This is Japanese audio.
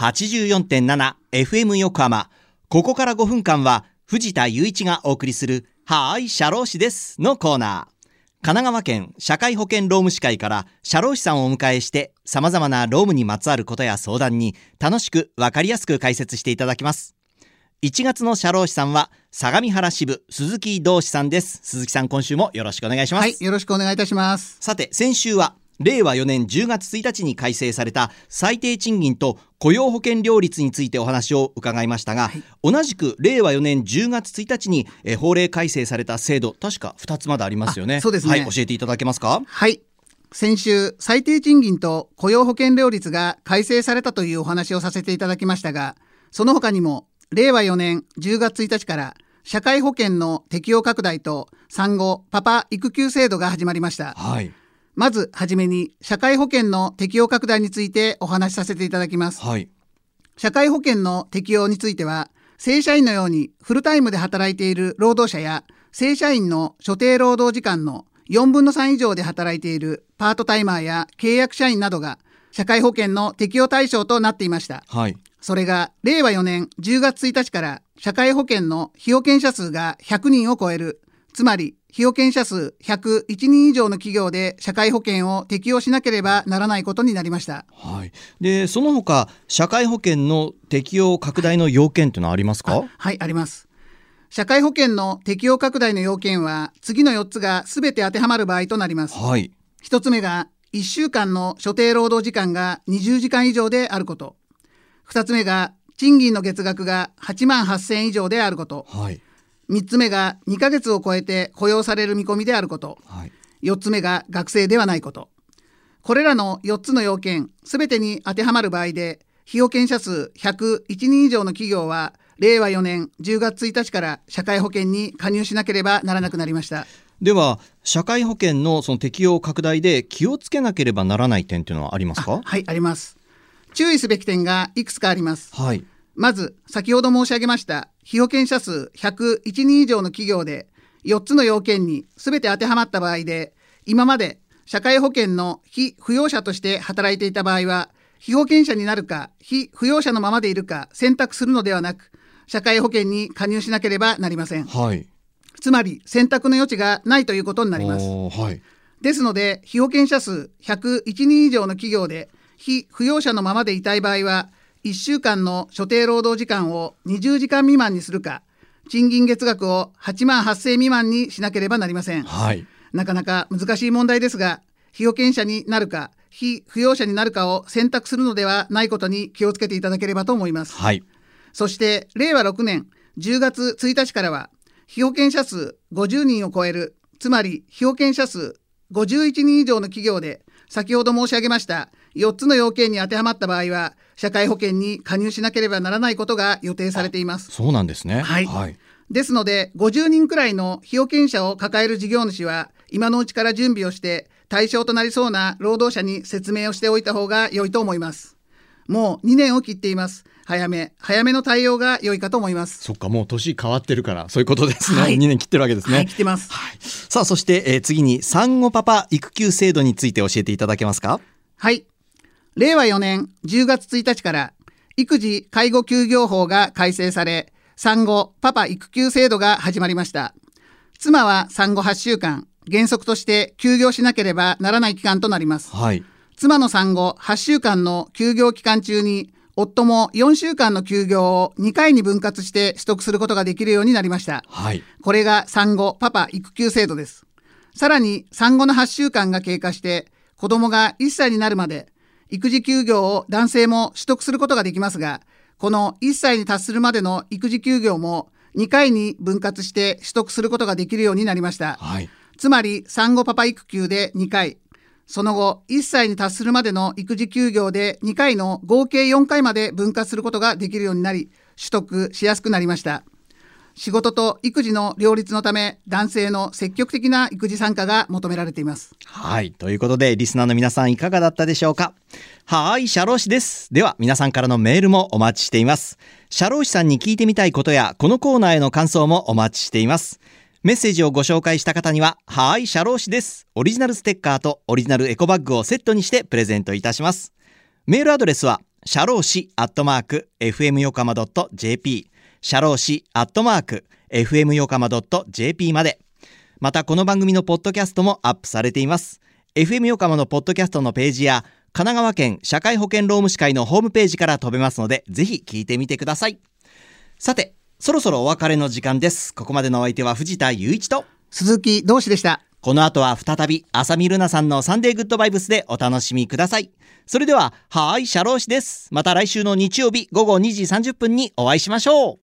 84.7FM 横浜。ここから5分間は藤田雄一がお送りするはーい、社労士ですのコーナー。神奈川県社会保険労務士会から社労士さんをお迎えして様々な労務にまつわることや相談に楽しくわかりやすく解説していただきます。1月の社労士さんは相模原支部鈴木道志さんです。鈴木さん今週もよろしくお願いします。はい、よろしくお願いいたします。さて、先週は令和4年10月1日に改正された最低賃金と雇用保険料率についてお話を伺いましたが、はい、同じく令和4年10月1日に、え法令改正された制度確か2つまだありますよね。そうですね、はい、教えていただけますか？はい。先週最低賃金と雇用保険料率が改正されたというお話をさせていただきましたがその他にも令和4年10月1日から社会保険の適用拡大と産後パパ育休制度が始まりました、はい、まずはじめに社会保険の適用拡大についてお話しさせていただきます、はい、社会保険の適用については正社員のようにフルタイムで働いている労働者や正社員の所定労働時間の4分の3以上で働いているパートタイマーや契約社員などが社会保険の適用対象となっていました、はい、それが令和4年10月1日から社会保険の被保険者数が100人を超える。つまり被保険者数101人以上の企業で社会保険を適用しなければならないことになりました、はい、でその他社会保険の適用拡大の要件というのはありますか？はいあります。社会保険の適用拡大の要件は次の4つがすべて当てはまる場合となります、はい、1つ目が1週間の所定労働時間が20時間以上であること。2つ目が賃金の月額が8万8000以上であること、はい3つ目が2ヶ月を超えて雇用される見込みであること、はい、4つ目が学生ではないこと。これらの4つの要件すべてに当てはまる場合で被保険者数101人以上の企業は令和4年10月1日から社会保険に加入しなければならなくなりました。では社会保険のその適用拡大で気をつけなければならない点というのはありますか？はいあります。注意すべき点がいくつかあります。はい。まず先ほど申し上げました被保険者数101人以上の企業で4つの要件に全て当てはまった場合で今まで社会保険の非扶養者として働いていた場合は被保険者になるか非扶養者のままでいるか選択するのではなく社会保険に加入しなければなりません、はい、つまり選択の余地がないということになります、はい、ですので被保険者数101人以上の企業で非扶養者のままでいたい場合は1週間の所定労働時間を20時間未満にするか賃金月額を8万8000未満にしなければなりません、はい、なかなか難しい問題ですが被保険者になるか非扶養者になるかを選択するのではないことに気をつけていただければと思います、はい、そして令和6年10月1日からは被保険者数50人を超えるつまり被保険者数51人以上の企業で先ほど申し上げました4つの要件に当てはまった場合は社会保険に加入しなければならないことが予定されています。そうなんですね。はい、はい、ですので50人くらいの被保険者を抱える事業主は今のうちから準備をして対象となりそうな労働者に説明をしておいた方が良いと思います。もう2年を切っています。早め早めの対応が良いかと思います。そっかもう年変わってるからそういうことですね、はい、2年切ってるわけですね、はい、切ってます、はい、さあそして、えー、次に産後パパ育休制度について教えていただけますか？はい令和4年10月1日から育児介護休業法が改正され産後パパ育休制度が始まりました。妻は産後8週間原則として休業しなければならない期間となります、はい、妻の産後8週間の休業期間中に夫も4週間の休業を2回に分割して取得することができるようになりました、はい、これが産後パパ育休制度です。さらに産後の8週間が経過して子供が1歳になるまで育児休業を男性も取得することができますがこの1歳に達するまでの育児休業も2回に分割して取得することができるようになりました、はい、つまり産後パパ育休で2回。その後1歳に達するまでの育児休業で2回の合計4回まで分割することができるようになり取得しやすくなりました仕事と育児の両立のため男性の積極的な育児参加が求められています。はい。ということでリスナーの皆さんいかがだったでしょうか？はい。社労士です。では皆さんからのメールもお待ちしています。社労士さんに聞いてみたいことやこのコーナーへの感想もお待ちしています。メッセージをご紹介した方にははーい社労士です。オリジナルステッカーとオリジナルエコバッグをセットにしてプレゼントいたします。メールアドレスはシャローシアットマーク FM 横浜 .jp シャローシアットマーク FM 横浜 .jp まで。またこの番組のポッドキャストもアップされています。FM 横浜のポッドキャストのページや神奈川県社会保険労務士会のホームページから飛べますのでぜひ聞いてみてください。さてそろそろお別れの時間です。ここまでのお相手は藤田雄一と鈴木同志でした。この後は再び浅見ルナさんのサンデーグッドバイブスでお楽しみください。それでははーいシャロー氏です。また来週の日曜日午後2時30分にお会いしましょう